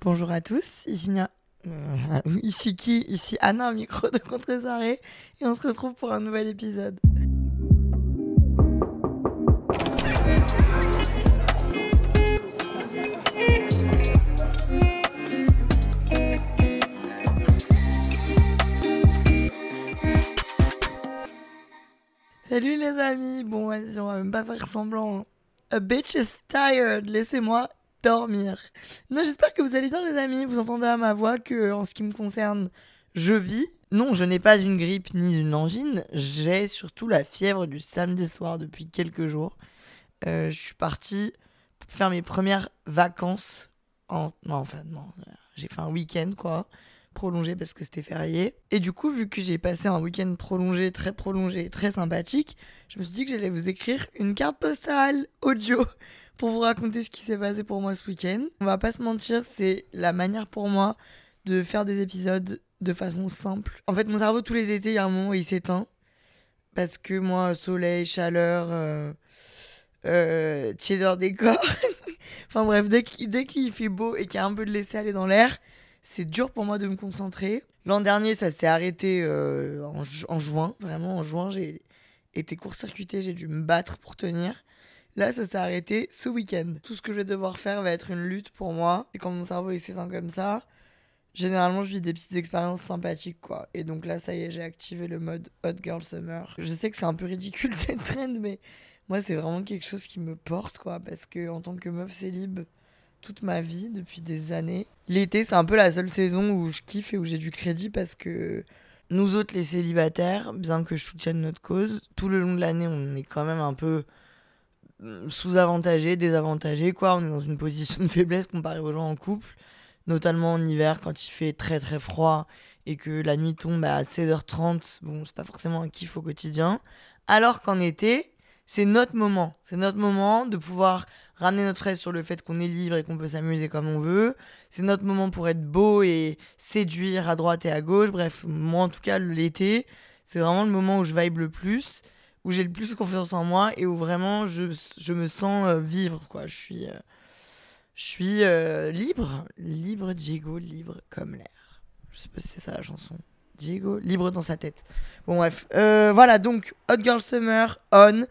Bonjour à tous, euh, ici qui? Ici Anna au micro de Contre-Arrêt et on se retrouve pour un nouvel épisode. Salut les amis, bon vas-y, on va même pas faire semblant. hein. A bitch is tired, laissez-moi dormir. Non, j'espère que vous allez bien, les amis. Vous entendez à ma voix que, en ce qui me concerne, je vis. Non, je n'ai pas une grippe ni une angine. J'ai surtout la fièvre du samedi soir depuis quelques jours. Euh, je suis parti pour faire mes premières vacances. En... Non, enfin, non. J'ai fait un week-end, quoi. Prolongé parce que c'était férié. Et du coup, vu que j'ai passé un week-end prolongé, très prolongé, très sympathique, je me suis dit que j'allais vous écrire une carte postale audio pour vous raconter ce qui s'est passé pour moi ce week-end. On va pas se mentir, c'est la manière pour moi de faire des épisodes de façon simple. En fait, mon cerveau, tous les étés, il y a un moment où il s'éteint. Parce que moi, soleil, chaleur, euh, euh, des corps. enfin bref, dès qu'il fait beau et qu'il y a un peu de laisser aller dans l'air, c'est dur pour moi de me concentrer. L'an dernier, ça s'est arrêté euh, en, en juin. Vraiment, en juin, j'ai été court-circuité, j'ai dû me battre pour tenir. Là, ça s'est arrêté ce week-end. Tout ce que je vais devoir faire va être une lutte pour moi. Et quand mon cerveau il s'éteint comme ça, généralement, je vis des petites expériences sympathiques, quoi. Et donc là, ça y est, j'ai activé le mode Hot Girl Summer. Je sais que c'est un peu ridicule cette trend, mais moi, c'est vraiment quelque chose qui me porte, quoi. Parce que en tant que meuf célib, toute ma vie, depuis des années, l'été, c'est un peu la seule saison où je kiffe et où j'ai du crédit parce que nous autres, les célibataires, bien que je soutienne notre cause, tout le long de l'année, on est quand même un peu sous-avantagé, désavantagé, quoi. On est dans une position de faiblesse comparé aux gens en couple, notamment en hiver quand il fait très très froid et que la nuit tombe à 16h30. Bon, c'est pas forcément un kiff au quotidien. Alors qu'en été, c'est notre moment. C'est notre moment de pouvoir ramener notre fraise sur le fait qu'on est libre et qu'on peut s'amuser comme on veut. C'est notre moment pour être beau et séduire à droite et à gauche. Bref, moi en tout cas, l'été, c'est vraiment le moment où je vibe le plus où j'ai le plus confiance en moi et où vraiment je, je me sens euh, vivre quoi. Je suis euh, je suis euh, libre. Libre Diego libre comme l'air. Je sais pas si c'est ça la chanson. Diego libre dans sa tête. Bon bref. Voilà donc Hot Girl Summer on.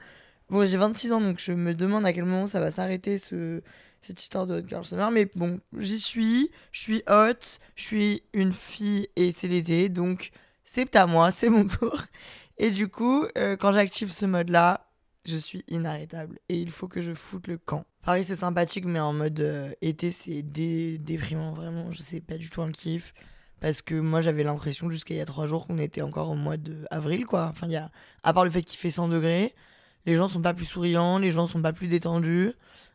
Bon j'ai 26 ans donc je me demande à quel moment ça va s'arrêter ce cette histoire de Hot Girl Summer. Mais bon j'y suis. Je suis hot. Je suis une fille et c'est l'été. Donc c'est à moi. C'est mon tour et du coup, euh, quand j'active ce mode-là, je suis inarrêtable. Et il faut que je foute le camp. Paris, c'est sympathique, mais en mode euh, été, c'est dé- déprimant, vraiment. Je sais pas du tout un kiff. Parce que moi, j'avais l'impression jusqu'à il y a trois jours qu'on était encore au mois d'avril, quoi. Enfin, y a, à part le fait qu'il fait 100 degrés, les gens sont pas plus souriants, les gens sont pas plus détendus.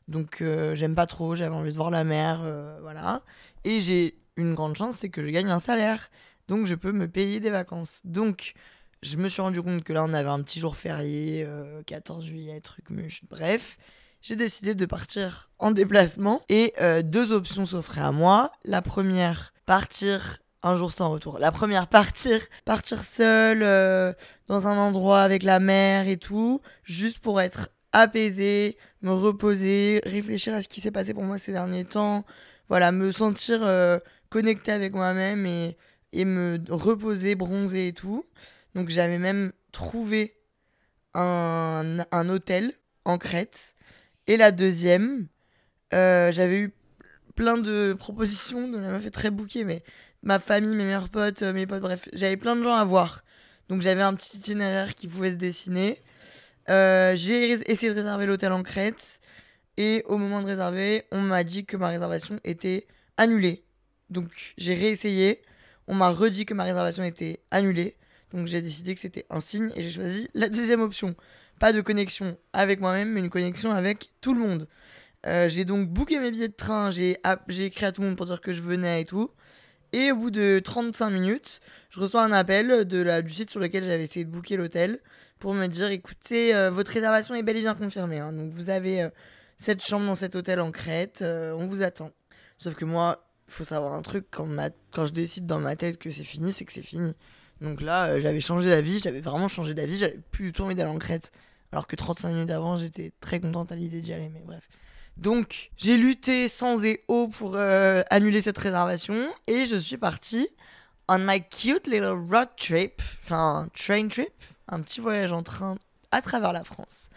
Donc, euh, j'aime pas trop, j'avais envie de voir la mer, voilà. Et j'ai une grande chance, c'est que je gagne un salaire. Donc, je peux me payer des vacances. Donc, je me suis rendu compte que là, on avait un petit jour férié, euh, 14 juillet, truc muche, bref. J'ai décidé de partir en déplacement et euh, deux options s'offraient à moi. La première, partir un jour sans retour. La première, partir, partir seul euh, dans un endroit avec la mer et tout, juste pour être apaisé, me reposer, réfléchir à ce qui s'est passé pour moi ces derniers temps. Voilà, me sentir euh, connecté avec moi-même et, et me reposer, bronzer et tout. Donc j'avais même trouvé un, hôtel en Crète. Et la deuxième, euh, j'avais eu plein de propositions, donc elle m'a fait très bouquet, mais ma famille, mes meilleurs potes, euh, mes potes, bref, j'avais plein de gens à voir. Donc j'avais un petit itinéraire qui pouvait se dessiner. Euh, j'ai essayé de réserver l'hôtel en Crète. Et au moment de réserver, on m'a dit que ma réservation était annulée. Donc j'ai réessayé. On m'a redit que ma réservation était annulée. Donc j'ai décidé que c'était un signe et j'ai choisi la deuxième option. Pas de connexion avec moi-même, mais une connexion avec tout le monde. Euh, j'ai donc booké mes billets de train, j'ai écrit à tout le monde pour dire que je venais et tout. Et au bout de 35 minutes, je reçois un appel de la, du site sur lequel j'avais essayé de booker l'hôtel pour me dire écoutez, euh, votre réservation est bel et bien confirmée. Hein. donc vous avez cette chambre dans cet hôtel en Crète, on vous attend. Sauf que moi, il faut savoir un truc, quand, quand je décide dans ma tête que c'est fini, c'est que c'est fini. Donc là, j'avais changé d'avis, j'avais vraiment changé d'avis, j'avais plus du tout envie d'aller en Crète. Alors que 35 minutes avant, j'étais très contente à l'idée d'y aller, mais bref. Donc, j'ai lutté sans et haut pour euh, annuler cette réservation et je suis partie on my cute little road trip, enfin train trip, un petit voyage en train à travers la France.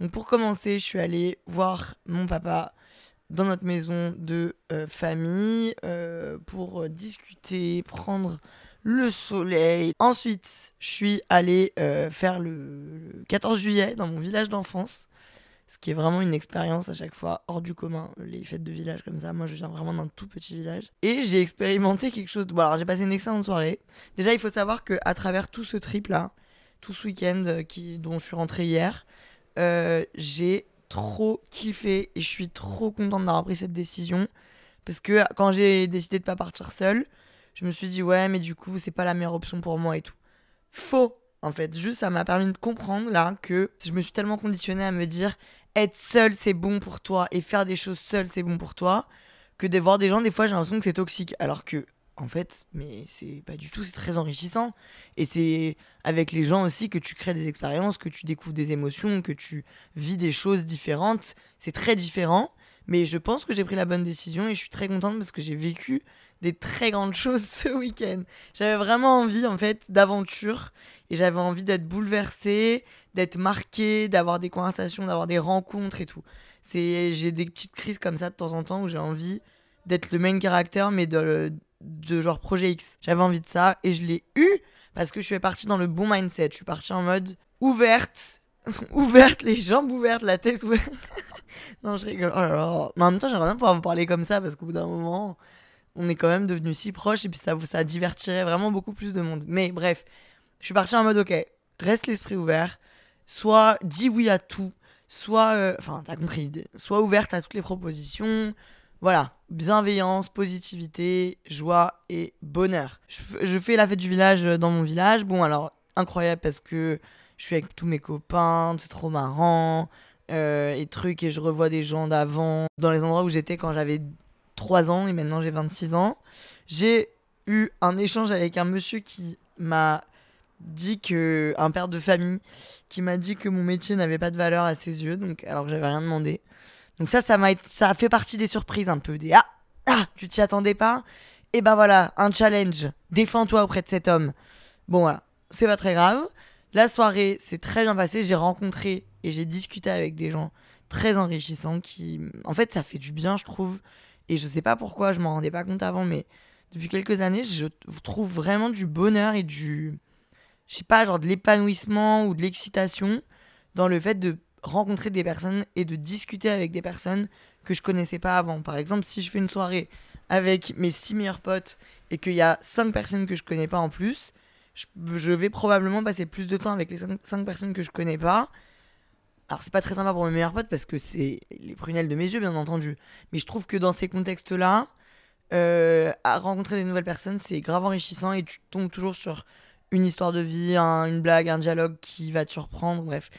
Donc pour commencer, je suis allée voir mon papa dans notre maison de euh, famille euh, pour discuter, prendre le soleil. Ensuite, je suis allée euh, faire le, 14 juillet dans mon village d'enfance, ce qui est vraiment une expérience à chaque fois hors du commun, les fêtes de village comme ça. Moi, je viens vraiment d'un tout petit village. Et j'ai expérimenté quelque chose. Bon, alors j'ai passé une excellente soirée. Déjà, il faut savoir que à travers tout ce trip-là, tout ce week-end euh, qui, dont je suis rentrée hier, euh, j'ai trop kiffé et je suis trop contente d'avoir pris cette décision. Parce que quand j'ai décidé de pas partir seule, je me suis dit, ouais, mais du coup, c'est pas la meilleure option pour moi et tout. Faux, en fait. Juste, ça m'a permis de comprendre là que je me suis tellement conditionnée à me dire, être seul, c'est bon pour toi, et faire des choses seul, c'est bon pour toi, que de voir des gens, des fois, j'ai l'impression que c'est toxique. Alors que, en fait, mais c'est pas du tout, c'est très enrichissant. Et c'est avec les gens aussi que tu crées des expériences, que tu découvres des émotions, que tu vis des choses différentes. C'est très différent. Mais je pense que j'ai pris la bonne décision et je suis très contente parce que j'ai vécu des très grandes choses ce week-end. J'avais vraiment envie, en fait, d'aventure. Et j'avais envie d'être bouleversée, d'être marquée, d'avoir des conversations, d'avoir des rencontres et tout. J'ai des petites crises comme ça de temps en temps où j'ai envie d'être le main caractère, mais de, de genre projet X. J'avais envie de ça et je l'ai eu parce que je suis partie dans le bon mindset. Je suis partie en mode ouverte, ouverte, les jambes ouvertes, la tête ouverte. Non, je rigole. Oh là là. Mais en même temps, j'aimerais bien pouvoir vous parler comme ça parce qu'au bout d'un moment, on est quand même devenus si proches et puis ça, ça divertirait vraiment beaucoup plus de monde. Mais bref, je suis partie en mode ok, reste l'esprit ouvert, soit dis oui à tout, soit, euh, enfin, t'as compris, soit ouverte à toutes les propositions. Voilà, bienveillance, positivité, joie et bonheur. Je, fais la fête du village euh, dans mon village. Bon, alors, incroyable parce que je suis avec tous mes copains, c'est trop marrant. Euh, et trucs, et je revois des gens d'avant. Dans les endroits où j'étais quand j'avais 3 ans et maintenant j'ai 26 ans. J'ai eu un échange avec un monsieur qui m'a dit que un père de famille qui m'a dit que mon métier n'avait pas de valeur à ses yeux donc alors que j'avais rien demandé. Donc ça ça m'a ça a fait partie des surprises un peu des ah ah tu t'y attendais pas? Et ben voilà, un challenge. Défends-toi auprès de cet homme. Bon voilà, c'est pas très grave. La soirée s'est très bien passée, j'ai rencontré et j'ai discuté avec des gens très enrichissants qui en fait ça fait du bien je trouve et je sais pas pourquoi, je m'en rendais pas compte avant, mais depuis quelques années, je trouve vraiment du bonheur et du. Je sais pas, genre de l'épanouissement ou de l'excitation dans le fait de rencontrer des personnes et de discuter avec des personnes que je connaissais pas avant. Par exemple, si je fais une soirée avec mes six meilleurs potes et qu'il y a cinq personnes que je connais pas en plus, je, vais probablement passer plus de temps avec les cinq personnes que je connais pas alors c'est pas très sympa pour mes meilleurs potes parce que c'est les prunelles de mes yeux bien entendu. Mais je trouve que dans ces contextes-là, euh, à rencontrer des nouvelles personnes, c'est grave enrichissant et tu tombes toujours sur une histoire de vie, une blague, un dialogue qui va te surprendre. Bref,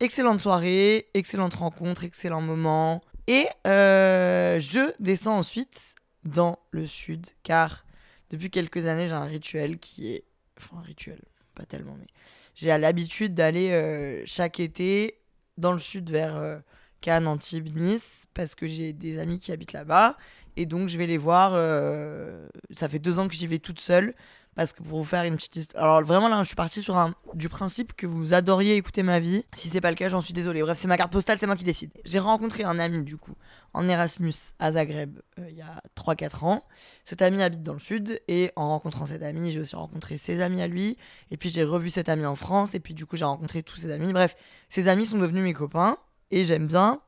excellente soirée, excellente rencontre, excellent moment. Et euh, je descends ensuite dans le sud car depuis quelques années j'ai un rituel qui est... Enfin un rituel, pas tellement mais... J'ai l'habitude d'aller euh, chaque été dans le sud vers euh, Cannes, Antibes, Nice, parce que j'ai des amis qui habitent là-bas. Et donc, je vais les voir. Euh, ça fait deux ans que j'y vais toute seule. Parce que pour vous faire une petite histoire. Alors, vraiment, là, je suis partie sur un... du principe que vous adoriez écouter ma vie. Si c'est pas le cas, j'en suis désolée. Bref, c'est ma carte postale, c'est moi qui décide. J'ai rencontré un ami, du coup, en Erasmus à Zagreb euh, il y a 3-4 ans. Cet ami habite dans le sud. Et en rencontrant cet ami, j'ai aussi rencontré ses amis à lui. Et puis, j'ai revu cet ami en France. Et puis, du coup, j'ai rencontré tous ses amis. Bref, ses amis sont devenus mes copains. Et j'aime bien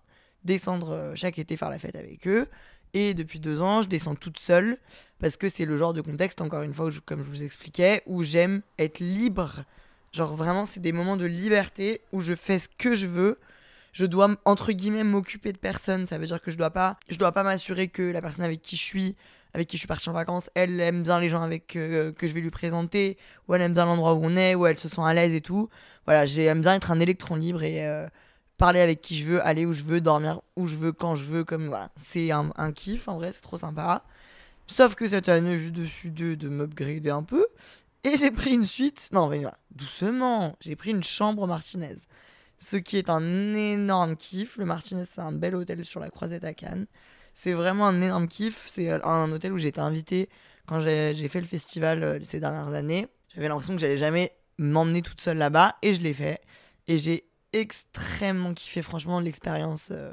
descendre euh, chaque été faire la fête avec eux. Et depuis deux ans, je descends toute seule parce que c'est le genre de contexte, encore une fois, comme je vous expliquais, où j'aime être libre. Genre vraiment, c'est des moments de liberté où je fais ce que je veux. je dois entre guillemets m'occuper de personne. Ça veut dire que je dois pas, je dois pas m'assurer que la personne avec qui je suis, avec qui je suis partie en vacances, elle aime bien les gens avec euh, que je vais lui présenter, ou elle aime bien l'endroit où on est, ou elle se sent à l'aise et tout. Voilà, j'aime bien être un électron libre et euh, parler avec qui je veux, aller où je veux, dormir où je veux, quand je veux, comme voilà. C'est un, un kiff, en vrai, c'est trop sympa. Sauf que cette année, je dessus de, de m'upgrader un peu. Et j'ai pris une suite. Non, mais doucement. J'ai pris une chambre Martinez. Ce qui est un énorme kiff. Le Martinez, c'est un bel hôtel sur la Croisette à Cannes. C'est vraiment un énorme kiff. C'est un hôtel où j'ai été invité quand j'ai fait le festival euh, ces dernières années. J'avais l'impression que j'allais jamais m'emmener toute seule là-bas. Et je l'ai fait. Et j'ai extrêmement kiffé, franchement, l'expérience. Euh,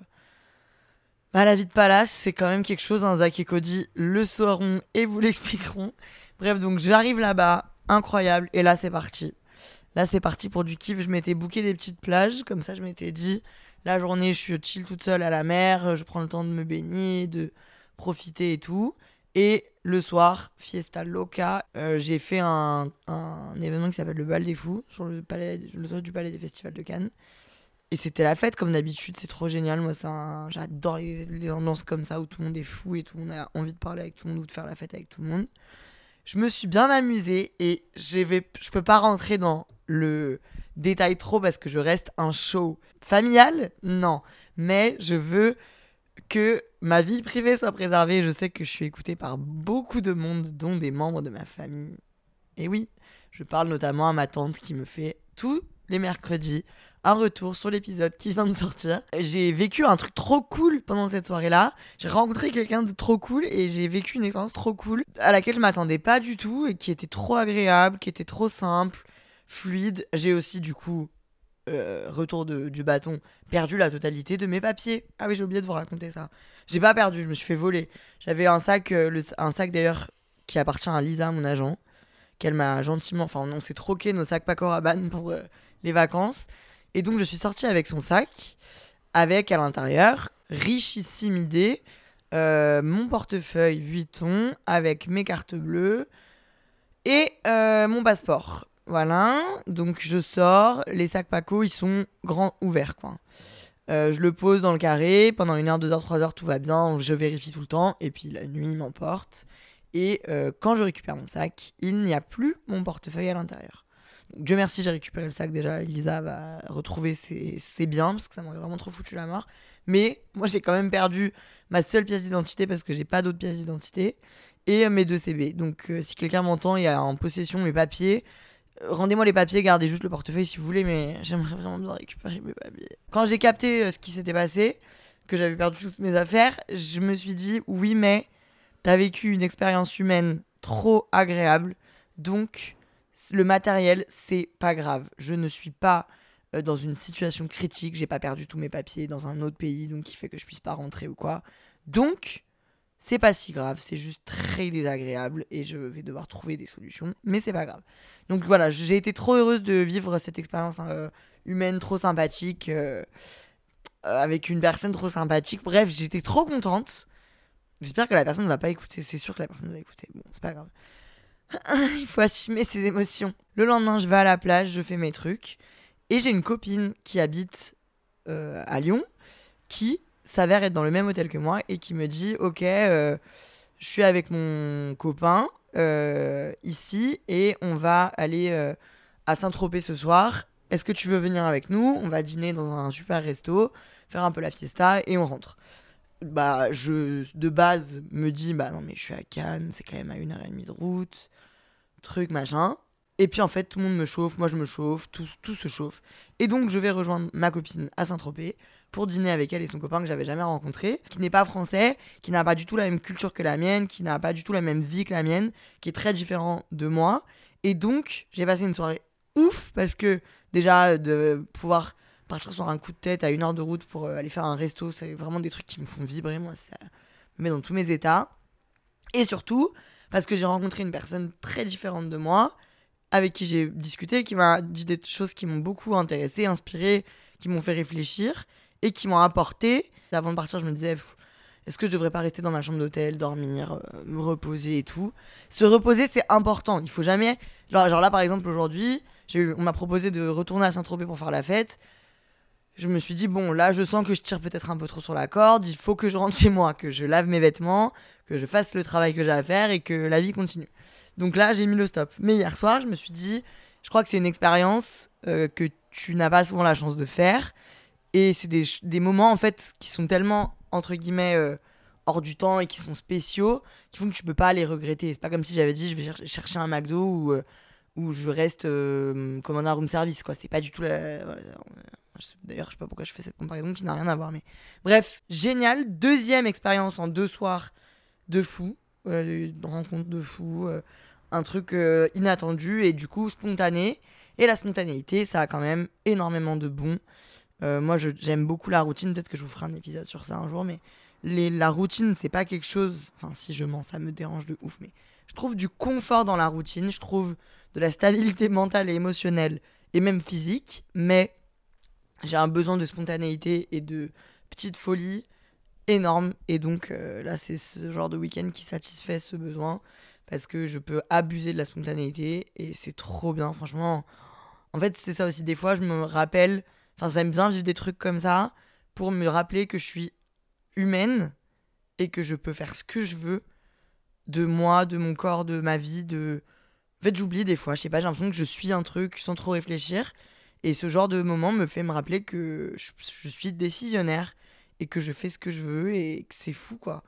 bah, la vie de palace, c'est quand même quelque chose. Hein. Zach et Cody le sauront et vous l'expliqueront. Bref, donc j'arrive là-bas, incroyable. Et là, c'est parti. Là, c'est parti pour du kiff. Je m'étais booké des petites plages. Comme ça, je m'étais dit, la journée, je suis chill toute seule à la mer. Je prends le temps de me baigner, de profiter et tout. Et le soir, Fiesta Loca, euh, j'ai fait un, un, événement qui s'appelle le Bal des Fous sur le, palais, le du Palais des Festivals de Cannes. Et c'était la fête comme d'habitude, c'est trop génial. Moi, j'adore les, les, ambiances comme ça où tout le monde est fou et tout le monde a envie de parler avec tout le monde ou de faire la fête avec tout le monde. Je me suis bien amusée et je vais, je peux pas rentrer dans le détail trop parce que je reste un show familial, non. Mais je veux que ma vie privée soit préservée. Je sais que je suis écoutée par beaucoup de monde, dont des membres de ma famille. Et oui, je parle notamment à ma tante qui me fait tous les mercredis un retour sur l'épisode qui vient de sortir. J'ai vécu un truc trop cool pendant cette soirée-là. J'ai rencontré quelqu'un de trop cool et j'ai vécu une expérience trop cool à laquelle je m'attendais pas du tout et qui était trop agréable, qui était trop simple, fluide. J'ai aussi du coup euh, retour de, du bâton, perdu la totalité de mes papiers. Ah oui, j'ai oublié de vous raconter ça. J'ai pas perdu, je me suis fait voler. J'avais un sac, euh, un sac d'ailleurs qui appartient à Lisa, mon agent, qu'elle m'a gentiment, enfin on s'est troqué nos sacs Paco Rabanne pour euh, les vacances. Et donc je suis sortie avec son sac, avec à l'intérieur, richissime idée, euh, mon portefeuille Vuitton avec mes cartes bleues et euh, mon passeport. Voilà, donc je sors, les sacs Paco, ils sont grands ouverts. Euh, je le pose dans le carré, pendant une heure, deux heures, trois heures, tout va bien, je vérifie tout le temps, et puis la nuit m'emporte. Et quand je récupère mon sac, il n'y a plus mon portefeuille à l'intérieur. Dieu merci, j'ai récupéré le sac déjà. Elisa va retrouver ses, biens parce que ça m'aurait vraiment trop foutu la mort. Mais moi, j'ai quand même perdu ma seule pièce d'identité parce que j'ai pas d'autres pièces d'identité et mes deux CB. Donc, euh, si quelqu'un m'entend y a en possession mes papiers, euh, rendez-moi les papiers, gardez juste le portefeuille si vous voulez, mais j'aimerais vraiment bien récupérer mes papiers. Quand j'ai capté euh, ce qui s'était passé, que j'avais perdu toutes mes affaires, je me suis dit oui, mais t'as vécu une expérience humaine trop agréable, donc le matériel, c'est pas grave. Je ne suis pas euh, dans une situation critique, j'ai pas perdu tous mes papiers dans un autre pays, donc qui fait que je puisse pas rentrer ou quoi. Donc, c'est pas si grave, c'est juste très désagréable et je vais devoir trouver des solutions, mais c'est pas grave. Donc voilà, j'ai été trop heureuse de vivre cette expérience euh, humaine trop sympathique euh, avec une personne trop sympathique. Bref, j'étais trop contente. J'espère que la personne ne va pas écouter, c'est sûr que la personne va écouter. Bon, c'est pas grave. Il faut assumer ses émotions. Le lendemain, je vais à la plage, je fais mes trucs. Et j'ai une copine qui habite euh, à Lyon qui s'avère être dans le même hôtel que moi et qui me dit Ok, euh, je suis avec mon copain euh, ici et on va aller à Saint-Tropez ce soir. Est-ce que tu veux venir avec nous? On va dîner dans un super resto, faire un peu la fiesta et on rentre bah je de base me dis bah non mais je suis à Cannes c'est quand même à une heure et demie de route truc, machin. Et puis en fait, tout le monde me chauffe, moi je me chauffe, tout, tout se chauffe. Et donc je vais rejoindre ma copine à Saint-Tropez pour dîner avec elle et son copain que j'avais jamais rencontré, qui n'est pas français, qui n'a pas du tout la même culture que la mienne, qui n'a pas du tout la même vie que la mienne, qui est très différent de moi. Et donc j'ai passé une soirée ouf parce que déjà de pouvoir partir sur un coup de tête à une heure de route pour euh, aller faire un resto, c'est vraiment des trucs qui me font vibrer, moi ça me met dans tous mes états. Et surtout, parce que j'ai rencontré une personne très différente de moi, avec qui j'ai discuté, qui m'a dit des choses qui m'ont beaucoup intéressé, inspiré, qui m'ont fait réfléchir et qui m'ont apporté. Avant de partir, je me disais, est-ce que je devrais pas rester dans ma chambre d'hôtel, dormir, euh, me reposer et tout? Se reposer, c'est important. Il faut jamais. Genre, là, par exemple, aujourd'hui, on m'a proposé de retourner à Saint-Tropez pour faire la fête. Je me suis dit, bon, là, je sens que je tire peut-être un peu trop sur la corde, il faut que je rentre chez moi, que je lave mes vêtements, que je fasse le travail que j'ai à faire et que la vie continue. Donc là, j'ai mis le stop. Mais hier soir, je me suis dit, je crois que c'est une expérience euh, que tu n'as pas souvent la chance de faire. Et c'est des, des, moments, en fait, qui sont tellement, entre guillemets, euh, hors du temps et qui sont spéciaux, qui font que tu peux pas les regretter. C'est pas comme si j'avais dit, je vais chercher un McDo ou, euh, ou je reste comme un room service, quoi. C'est pas du tout la D'ailleurs, je sais pas pourquoi je fais cette comparaison qui n'a rien à voir. Mais bref, génial. Deuxième expérience en deux soirs de fou. Euh, une rencontre de fou. Euh, un truc euh, inattendu et du coup spontané. Et la spontanéité, ça a quand même énormément de bon. moi, j'aime beaucoup la routine. Peut-être que je vous ferai un épisode sur ça un jour. Mais la routine, c'est pas quelque chose. Enfin, si je mens, ça me dérange de ouf. Mais je trouve du confort dans la routine. Je trouve de la stabilité mentale et émotionnelle et même physique. Mais j'ai un besoin de spontanéité et de petite folie énorme. Et donc euh, là, c'est ce genre de week-end qui satisfait ce besoin parce que je peux abuser de la spontanéité et c'est trop bien, franchement. En fait, c'est ça aussi. Des fois, je me rappelle, enfin, j'aime bien vivre des trucs comme ça pour me rappeler que je suis humaine et que je peux faire ce que je veux de moi, de mon corps, de ma vie, de. En fait, j'oublie des fois, je sais pas, j'ai l'impression que je suis un truc sans trop réfléchir. Et ce genre de moment me fait me rappeler que je, suis décisionnaire et que je fais ce que je veux et que c'est fou quoi.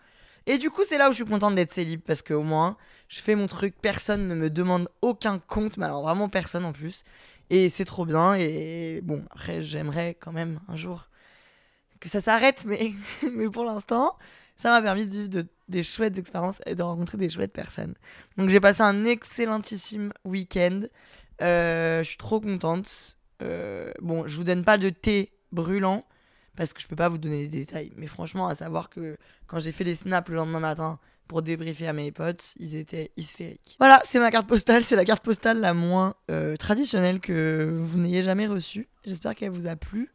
Et du coup, c'est là où je suis contente d'être célib parce qu'au moins, je fais mon truc, personne ne me demande aucun compte, mais alors vraiment personne en plus. Et c'est trop bien. Et bon, après, j'aimerais quand même un jour que ça s'arrête, mais, mais pour l'instant, ça m'a permis de vivre des chouettes expériences et de rencontrer des chouettes personnes. Donc j'ai passé un excellentissime week-end. Euh, je suis trop contente. Euh, bon, je vous donne pas de thé brûlant parce que je peux pas vous donner des détails. Mais franchement, à savoir que quand j'ai fait les snaps le lendemain matin pour débriefer à mes potes, ils étaient hystériques. Voilà, c'est ma carte postale. C'est la carte postale la moins euh, traditionnelle que vous n'ayez jamais reçue. J'espère qu'elle vous a plu.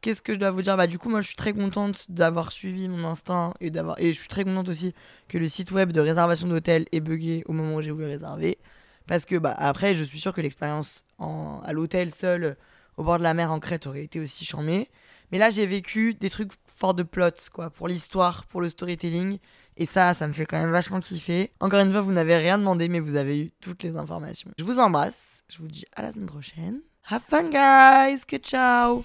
Qu'est-ce que je dois vous dire? Bah du coup moi je suis très contente d'avoir suivi mon instinct et d'avoir et je suis très contente aussi que le site web de réservation d'hôtel ait bugué au moment où j'ai voulu réserver. Parce que bah, après, je suis sûr que l'expérience à l'hôtel seul au bord de la mer en Crète aurait été aussi charmée. Mais là, j'ai vécu des trucs forts de plot, quoi, pour l'histoire, pour le storytelling. Et ça, ça me fait quand même vachement kiffer. Encore une fois, vous n'avez rien demandé, mais vous avez eu toutes les informations. Je vous embrasse. Je vous dis à la semaine prochaine. Have fun, guys. Que ciao.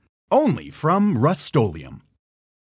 only from Rust-Oleum